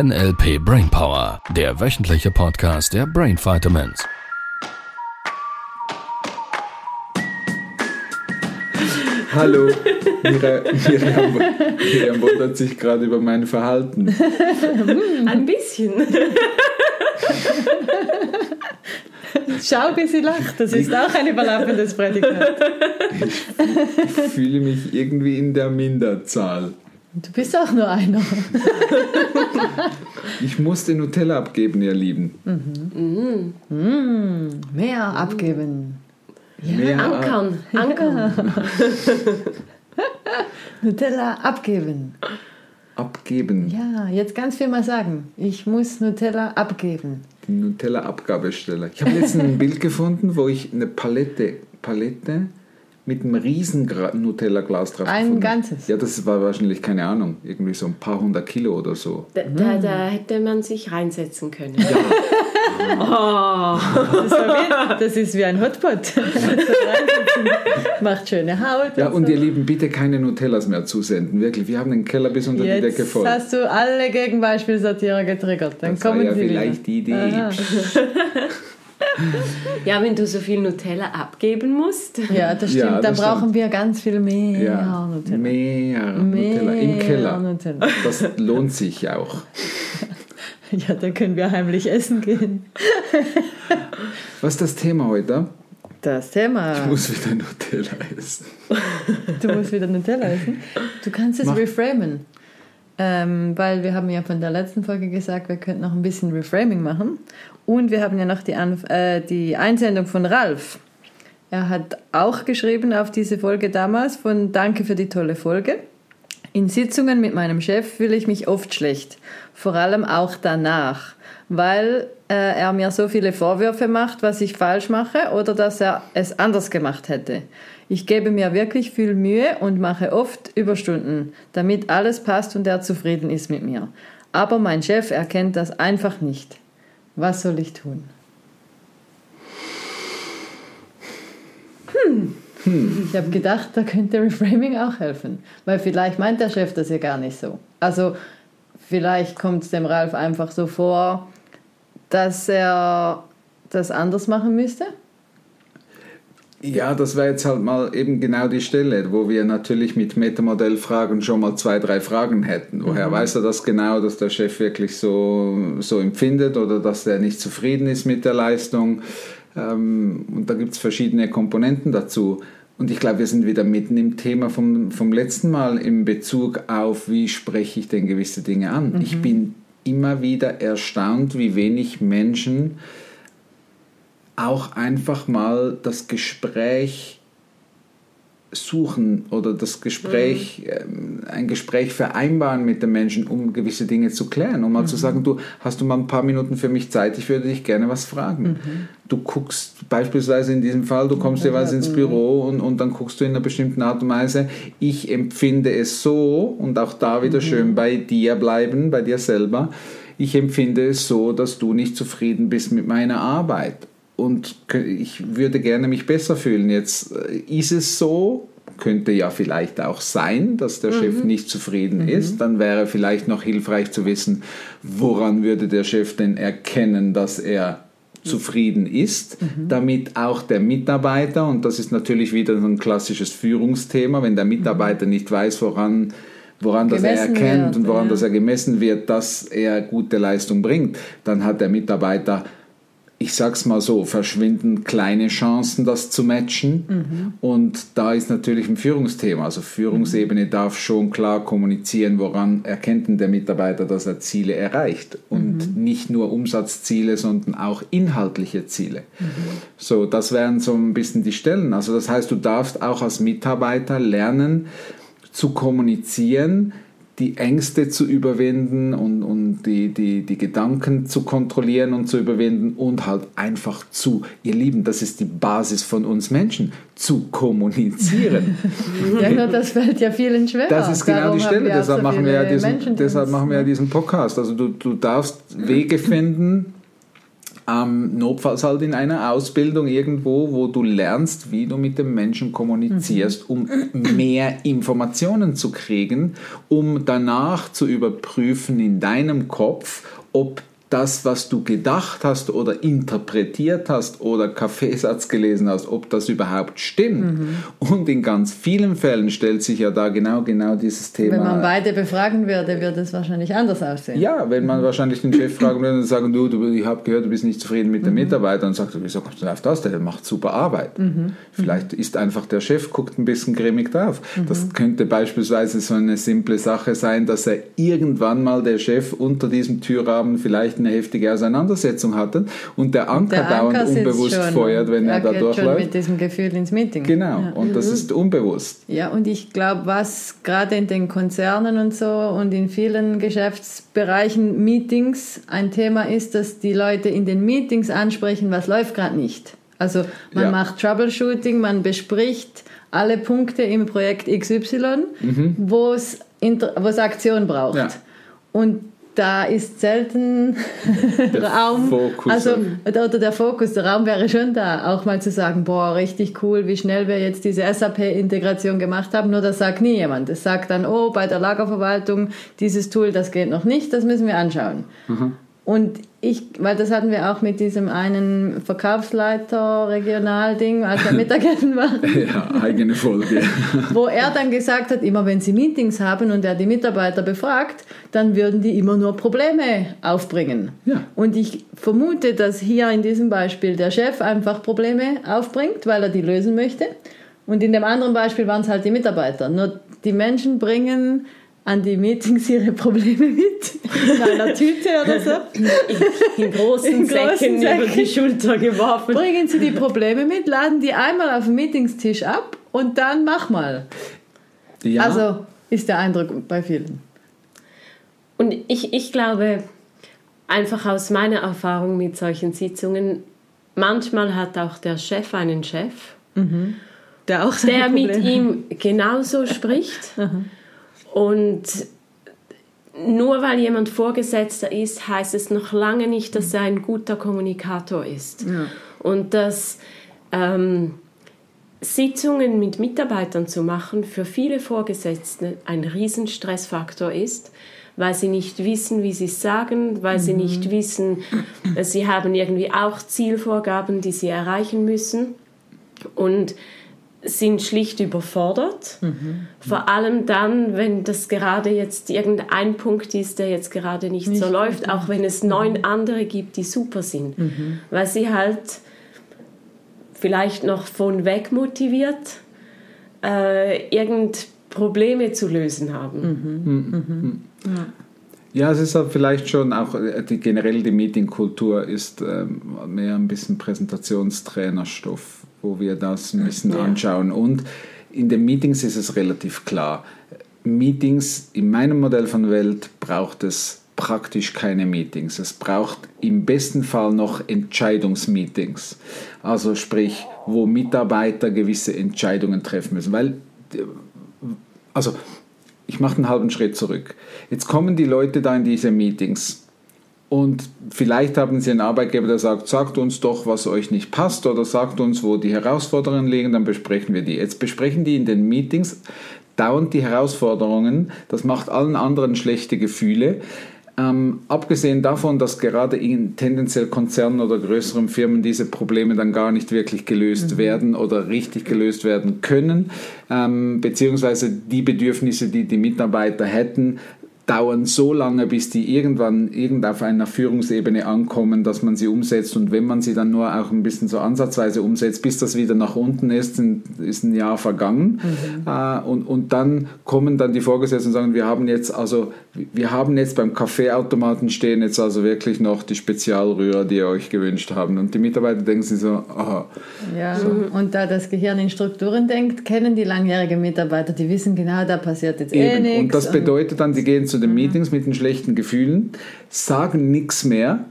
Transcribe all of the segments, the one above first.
NLP Brainpower, der wöchentliche Podcast der Brain Vitamins. Hallo, Miriam, Miriam, Miriam wundert sich gerade über mein Verhalten. Ein bisschen. Schau, wie sie lacht. Das ist auch ein überlaufendes Prädikat. Ich fühle mich irgendwie in der Minderzahl. Du bist auch nur einer. Ich musste Nutella abgeben, ihr Lieben. Mm, mehr abgeben. Mehr Ankern. Ankern. Nutella abgeben. abgeben. Ja, jetzt ganz viel mal sagen. Ich muss Nutella abgeben. Die Nutella-Abgabestelle. Ich habe letztens ein Bild gefunden, wo ich eine Palette, Palette mit einem riesen Nutella-Glas drauf Ein gefunden ganzes? Ja, das war wahrscheinlich, keine Ahnung, irgendwie so ein paar hundert Kilo oder so. Da, da, da hätte man sich reinsetzen können. Oh. Das, war wie, das ist wie ein Hotpot. Macht schöne Haut. Ja, und so. ihr Lieben, bitte keine Nutellas mehr zusenden. Wirklich, wir haben den Keller bis unter die Decke Jetzt voll. hast du alle Gegenbeispielsortierer getriggert. Dann Das war kommen ja sie vielleicht die wieder. Idee. Ja, wenn du so viel Nutella abgeben musst. Ja, das stimmt. Ja, Dann das brauchen stimmt. wir ganz viel mehr Ja, Nutella. mehr Nutella im Mehr Keller. Nutella. Das lohnt sich auch. Ja, da können wir heimlich essen gehen. Was ist das Thema heute? Das Thema. Ich muss wieder Nutella essen. Du musst wieder Nutella essen. Du kannst es Mach. reframen. Ähm, weil wir haben ja von der letzten Folge gesagt, wir könnten noch ein bisschen Reframing machen. Und wir haben ja noch die, Anf äh, die Einsendung von Ralf. Er hat auch geschrieben auf diese Folge damals von Danke für die tolle Folge. In Sitzungen mit meinem Chef fühle ich mich oft schlecht, vor allem auch danach, weil äh, er mir so viele Vorwürfe macht, was ich falsch mache oder dass er es anders gemacht hätte. Ich gebe mir wirklich viel Mühe und mache oft Überstunden, damit alles passt und er zufrieden ist mit mir. Aber mein Chef erkennt das einfach nicht. Was soll ich tun? Ich habe gedacht, da könnte Reframing auch helfen. Weil vielleicht meint der Chef das ja gar nicht so. Also vielleicht kommt es dem Ralf einfach so vor, dass er das anders machen müsste. Ja, das wäre jetzt halt mal eben genau die Stelle, wo wir natürlich mit Metamodellfragen schon mal zwei, drei Fragen hätten. Woher weiß er das genau, dass der Chef wirklich so, so empfindet oder dass er nicht zufrieden ist mit der Leistung? Ähm, und da gibt es verschiedene Komponenten dazu. Und ich glaube, wir sind wieder mitten im Thema vom, vom letzten Mal in Bezug auf, wie spreche ich denn gewisse Dinge an. Ich bin immer wieder erstaunt, wie wenig Menschen auch einfach mal das Gespräch suchen oder das Gespräch, ähm, ein Gespräch vereinbaren mit den Menschen, um gewisse Dinge zu klären, um mal zu sagen, du hast du mal ein paar Minuten für mich Zeit, ich würde dich gerne was fragen. Du guckst beispielsweise in diesem Fall, du kommst jeweils ins Büro und, und dann guckst du in einer bestimmten Art und Weise, ich empfinde es so und auch da wieder schön bei dir bleiben, bei dir selber, ich empfinde es so, dass du nicht zufrieden bist mit meiner Arbeit und ich würde gerne mich besser fühlen. Jetzt äh, ist es so, könnte ja vielleicht auch sein, dass der Chef nicht zufrieden ist. Dann wäre vielleicht noch hilfreich zu wissen, woran würde der Chef denn erkennen, dass er zufrieden ist, damit auch der Mitarbeiter, und das ist natürlich wieder so ein klassisches Führungsthema, wenn der Mitarbeiter nicht weiß, woran woran das er erkennt wird, und woran ja. das er gemessen wird, dass er gute Leistung bringt, dann hat der Mitarbeiter, ich sag's mal so, verschwindend kleine Chancen, das zu matchen. Und da ist natürlich ein Führungsthema. Also Führungsebene darf schon klar kommunizieren, woran erkennt denn der Mitarbeiter, dass er Ziele erreicht. Und nicht nur Umsatzziele, sondern auch inhaltliche Ziele. So, das wären so ein bisschen die Stellen. Also das heißt, du darfst auch als Mitarbeiter lernen, zu kommunizieren, die Ängste zu überwinden und, und die, die, die Gedanken zu kontrollieren und zu überwinden und halt einfach zu, ihr Lieben, das ist die Basis von uns Menschen, zu kommunizieren. Ja, nur das fällt ja vielen schwer. Das ist genau Darum die Stelle, deshalb, so machen wir, ja diesen, Menschen, deshalb machen wir ja diesen Podcast. Also du, du darfst Wege finden, Ähm, notfalls halt in einer Ausbildung irgendwo, wo du lernst, wie du mit dem Menschen kommunizierst, um mehr Informationen zu kriegen, um danach zu überprüfen in deinem Kopf, ob das, was du gedacht hast oder interpretiert hast oder Kaffeesatz gelesen hast, ob das überhaupt stimmt. Mhm. Und in ganz vielen Fällen stellt sich ja da genau, genau dieses Thema. Wenn man beide befragen würde, würde es wahrscheinlich anders aussehen. Ja, wenn man wahrscheinlich den Chef fragen würde und sagen, du, du ich habe gehört, du bist nicht zufrieden mit mhm. dem Mitarbeiter und sagt, wieso kommst du auf das? Der macht super Arbeit. Mhm. Vielleicht ist einfach der Chef, guckt ein bisschen grimmig drauf. Das mhm. könnte beispielsweise so eine simple Sache sein, dass er irgendwann mal der Chef unter diesem Türrahmen vielleicht eine heftige Auseinandersetzung hatten und der Anker, der Anker dauernd unbewusst schon, feuert, wenn er, er da durchläuft. schon mit diesem Gefühl ins Meeting. Genau, ja. und das mhm. ist unbewusst. Ja, und ich glaube, was gerade in den Konzernen und so und in vielen Geschäftsbereichen Meetings ein Thema ist, dass die Leute in den Meetings ansprechen, was läuft gerade nicht. Also man ja. macht Troubleshooting, man bespricht alle Punkte im Projekt XY, mhm. wo es Aktion braucht. Ja. Und da ist selten Raum. Fokus. Also, oder der Fokus, der Raum wäre schon da, auch mal zu sagen, boah, richtig cool, wie schnell wir jetzt diese SAP-Integration gemacht haben. Nur das sagt nie jemand. Es sagt dann, oh, bei der Lagerverwaltung, dieses Tool, das geht noch nicht, das müssen wir anschauen. Mhm. Und ich, weil das hatten wir auch mit diesem einen Verkaufsleiter Regionalding, als er Mittagessen war. ja, eigene Folge. wo er dann gesagt hat, immer wenn sie Meetings haben und er die Mitarbeiter befragt, dann würden die immer nur Probleme aufbringen. Ja. Und ich vermute, dass hier in diesem Beispiel der Chef einfach Probleme aufbringt, weil er die lösen möchte. Und in dem anderen Beispiel waren es halt die Mitarbeiter. Nur die Menschen bringen an die Meetings ihre Probleme mit? In einer Tüte oder so? In, in großen, in Säcken, großen Säcken über die Schulter geworfen. Bringen Sie die Probleme mit, laden die einmal auf dem Meetingstisch ab und dann mach mal. Ja. Also ist der Eindruck bei vielen. Und ich, ich glaube, einfach aus meiner Erfahrung mit solchen Sitzungen, manchmal hat auch der Chef einen Chef, mhm. der, auch der mit ihm genauso spricht. Und nur weil jemand Vorgesetzter ist, heißt es noch lange nicht, dass er ein guter Kommunikator ist. Ja. Und dass ähm, Sitzungen mit Mitarbeitern zu machen für viele Vorgesetzte ein Riesenstressfaktor ist, weil sie nicht wissen, wie sie es sagen, weil mhm. sie nicht wissen, sie haben irgendwie auch Zielvorgaben, die sie erreichen müssen. Und sind schlicht überfordert. Mhm. Vor allem dann, wenn das gerade jetzt irgendein Punkt ist, der jetzt gerade nicht, nicht so läuft, auch wenn es neun mhm. andere gibt, die super sind. Mhm. Weil sie halt vielleicht noch von weg motiviert äh, irgend Probleme zu lösen haben. Mhm. Mhm. Ja. Ja, es ist halt vielleicht schon auch äh, die, generell die Meetingkultur ist ähm, mehr ein bisschen Präsentationstrainerstoff wo wir das ein bisschen ja. anschauen. Und in den Meetings ist es relativ klar. Meetings in meinem Modell von Welt braucht es praktisch keine Meetings. Es braucht im besten Fall noch Entscheidungsmeetings. Also sprich, wo Mitarbeiter gewisse Entscheidungen treffen müssen. Weil, also ich mache einen halben Schritt zurück. Jetzt kommen die Leute da in diese Meetings und vielleicht haben Sie einen Arbeitgeber, der sagt, sagt uns doch, was euch nicht passt oder sagt uns, wo die Herausforderungen liegen, dann besprechen wir die. Jetzt besprechen die in den Meetings dauernd die Herausforderungen. Das macht allen anderen schlechte Gefühle. Ähm, abgesehen davon, dass gerade in tendenziell Konzernen oder größeren Firmen diese Probleme dann gar nicht wirklich gelöst mhm. werden oder richtig gelöst werden können, ähm, beziehungsweise die Bedürfnisse, die die Mitarbeiter hätten, dauern so lange, bis die irgendwann irgend auf einer Führungsebene ankommen, dass man sie umsetzt. Und wenn man sie dann nur auch ein bisschen so ansatzweise umsetzt, bis das wieder nach unten ist, ist ein Jahr vergangen. Mhm. Äh, und, und dann kommen dann die Vorgesetzten und sagen, wir haben jetzt also, wir haben jetzt beim Kaffeeautomaten stehen jetzt also wirklich noch die Spezialrührer, die ihr euch gewünscht haben. Und die Mitarbeiter denken sich so, aha. Ja, so. und da das Gehirn in Strukturen denkt, kennen die langjährigen Mitarbeiter, die wissen genau, da passiert jetzt eh nichts. Und das bedeutet dann, die gehen zu zu den Meetings mit den schlechten Gefühlen, sagen nichts mehr,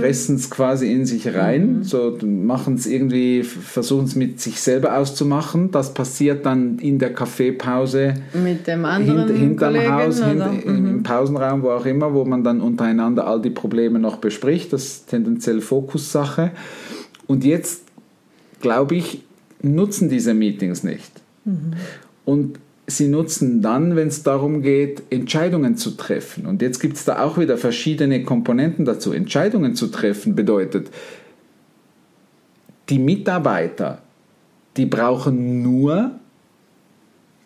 fressen es quasi in sich rein, so machen es irgendwie, versuchen es mit sich selber auszumachen. Das passiert dann in der Kaffeepause Mit dem anderen hint, hinterm Kollegen, Haus, hint, im Pausenraum, wo auch immer, wo man dann untereinander all die Probleme noch bespricht. Das ist tendenziell Fokussache. Und jetzt, glaube ich, nutzen diese Meetings nicht. Und sie nutzen dann, wenn es darum geht, Entscheidungen zu treffen. Und jetzt gibt es da auch wieder verschiedene Komponenten dazu. Entscheidungen zu treffen bedeutet, die Mitarbeiter, die brauchen nur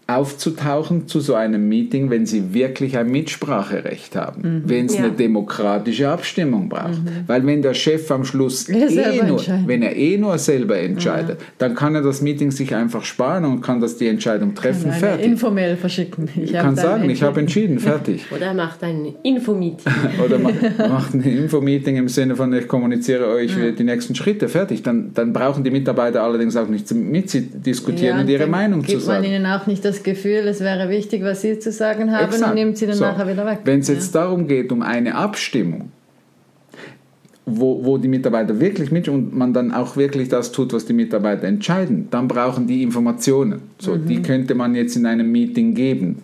aufzutauchen zu so einem Meeting, wenn sie wirklich ein Mitspracherecht haben, wenn es Ja. eine demokratische Abstimmung braucht. Weil wenn der Chef am Schluss Er eh nur, wenn er eh nur selber entscheidet, dann kann er das Meeting sich einfach sparen und kann das die Entscheidung treffen, fertig. informell verschicken. Ich kann sagen, ich habe entschieden. fertig. Oder er macht ein Infomeeting. Oder ma- macht ein Infomeeting im Sinne von, ich kommuniziere euch die nächsten Schritte, fertig. Dann, dann brauchen die Mitarbeiter allerdings auch nicht mitzudiskutieren Ja, und ihre dann Meinung zu gibt man sagen. ihnen auch nicht das Gefühl, es wäre wichtig, was sie zu sagen haben Exakt. und nimmt sie dann So. nachher wieder weg. Wenn es jetzt darum geht, um eine Abstimmung, wo, wo die Mitarbeiter wirklich mit und man dann auch wirklich das tut, was die Mitarbeiter entscheiden, dann brauchen die Informationen. So, Mhm. Die könnte man jetzt in einem Meeting geben.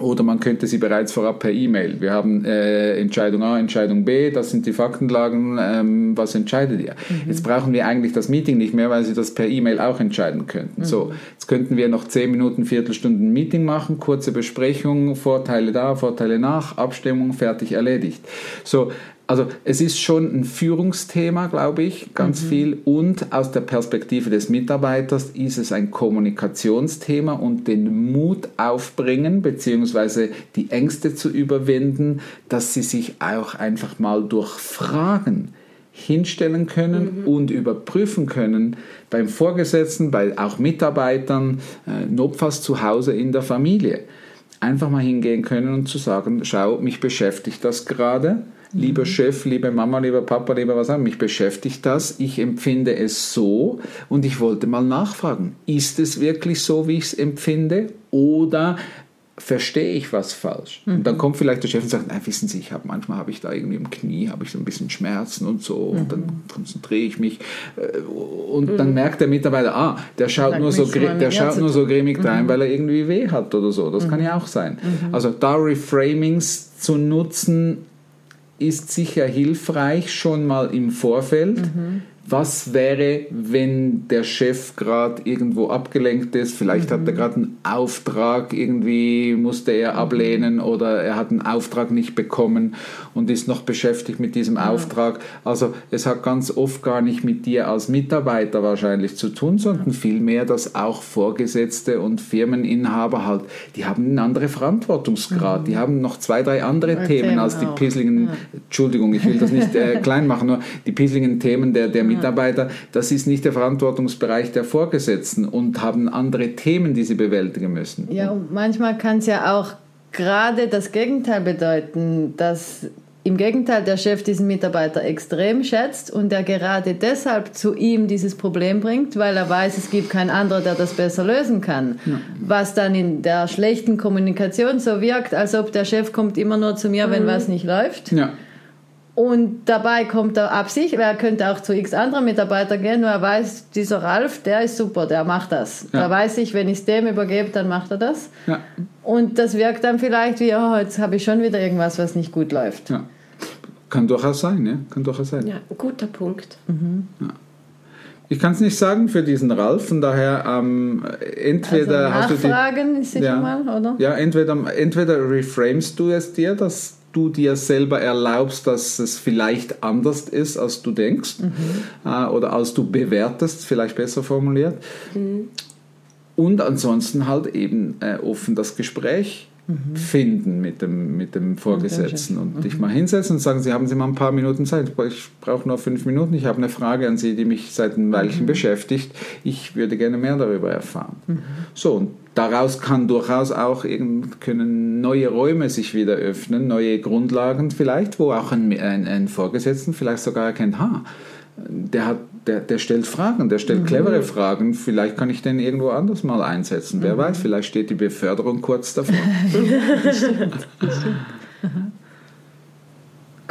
Oder man könnte sie bereits vorab per E-Mail. Wir haben äh, Entscheidung A, Entscheidung B, das sind die Faktenlagen, ähm, was entscheidet ihr? Jetzt brauchen wir eigentlich das Meeting nicht mehr, weil sie das per E-Mail auch entscheiden könnten. So, jetzt könnten wir noch 10 Minuten, Viertelstunden Meeting machen, kurze Besprechung, Vorteile da, Vorteile nach, Abstimmung, fertig, erledigt. So, also es ist schon ein Führungsthema, glaube ich, ganz viel. Und aus der Perspektive des Mitarbeiters ist es ein Kommunikationsthema und den Mut aufbringen, beziehungsweise die Ängste zu überwinden, dass sie sich auch einfach mal durch Fragen hinstellen können und überprüfen können beim Vorgesetzten, bei auch Mitarbeitern, äh, notfalls zu Hause in der Familie. Einfach mal hingehen können und zu sagen, schau, mich beschäftigt das gerade. Lieber Chef, liebe Mama, lieber Papa, lieber was auch, mich beschäftigt das. Ich empfinde es so. Und ich wollte mal nachfragen, ist es wirklich so, wie ich es empfinde? Oder verstehe ich was falsch? Und dann kommt vielleicht der Chef und sagt, nein, wissen Sie, ich habe manchmal habe ich da irgendwie im Knie, habe ich so ein bisschen Schmerzen und so. Und dann konzentriere ich mich. Äh, und dann merkt der Mitarbeiter, ah, der schaut nur so der schaut nur so grimmig rein, weil er irgendwie weh hat oder so. Das kann ja auch sein. Also da Reframings zu nutzen, ist sicher hilfreich schon mal im Vorfeld. Was wäre, wenn der Chef gerade irgendwo abgelenkt ist? Vielleicht hat er gerade einen Auftrag, irgendwie musste er ablehnen oder er hat einen Auftrag nicht bekommen und ist noch beschäftigt mit diesem Auftrag. Also es hat ganz oft gar nicht mit dir als Mitarbeiter wahrscheinlich zu tun, sondern vielmehr, dass auch Vorgesetzte und Firmeninhaber halt, die haben einen anderen Verantwortungsgrad, die haben noch zwei, drei andere Themen Themen als die auch. pissligen, Entschuldigung, ich will das nicht äh, klein machen, nur die pissligen Themen der, der Mitarbeiter, das ist nicht der Verantwortungsbereich der Vorgesetzten und haben andere Themen, die sie bewältigen müssen. Ja, und manchmal kann es ja auch gerade das Gegenteil bedeuten, dass im Gegenteil der Chef diesen Mitarbeiter extrem schätzt und er gerade deshalb zu ihm dieses Problem bringt, weil er weiß, es gibt keinen anderen, der das besser lösen kann. Was dann in der schlechten Kommunikation so wirkt, als ob der Chef kommt immer nur zu mir, wenn was nicht läuft. Ja, Und dabei kommt er ab sich, er könnte auch zu x anderen Mitarbeitern gehen, nur er weiß, dieser Ralf, der ist super, der macht das. Ja. Da weiß ich, wenn ich es dem übergebe, dann macht er das. ja, Und das wirkt dann vielleicht wie, oh, jetzt habe ich schon wieder irgendwas, was nicht gut läuft. ja. Kann durchaus sein, ja, kann durchaus sein. Ja, guter Punkt. Ich kann es nicht sagen für diesen Ralf, von daher ähm, entweder also hast du die, nachfragen ist sicher Ja. mal, oder? Ja, entweder, entweder reframest du es dir, dass du dir selber erlaubst, dass es vielleicht anders ist, als du denkst äh, oder als du bewertest, vielleicht besser formuliert. Und ansonsten halt eben äh, offen das Gespräch finden mit dem, mit dem Vorgesetzten und dich mal hinsetzen und sagen, Sie haben Sie mal ein paar Minuten Zeit. Ich brauche nur fünf Minuten. Ich habe eine Frage an Sie, die mich seit einem Weilchen beschäftigt. Ich würde gerne mehr darüber erfahren. So, und daraus kann durchaus auch können neue Räume sich wieder öffnen, neue Grundlagen vielleicht, wo auch ein, ein, ein Vorgesetzten vielleicht sogar erkennt, ha, der, hat, der, der stellt Fragen, der stellt clevere Fragen. Vielleicht kann ich den irgendwo anders mal einsetzen. Wer weiß, vielleicht steht die Beförderung kurz davor.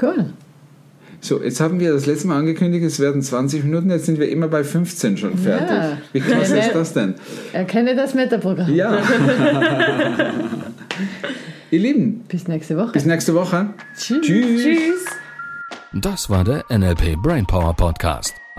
Cool. So, jetzt haben wir das letzte Mal angekündigt, es werden 20 Minuten, jetzt sind wir immer bei 15 schon fertig. Ja. Wie klasse ist das denn? Erkenne das Metaprogramm. Ja. Ihr Lieben, Bis nächste Woche. bis nächste Woche. Tschüss. Tschüss. Tschüss. Das war der NLP Brainpower Podcast.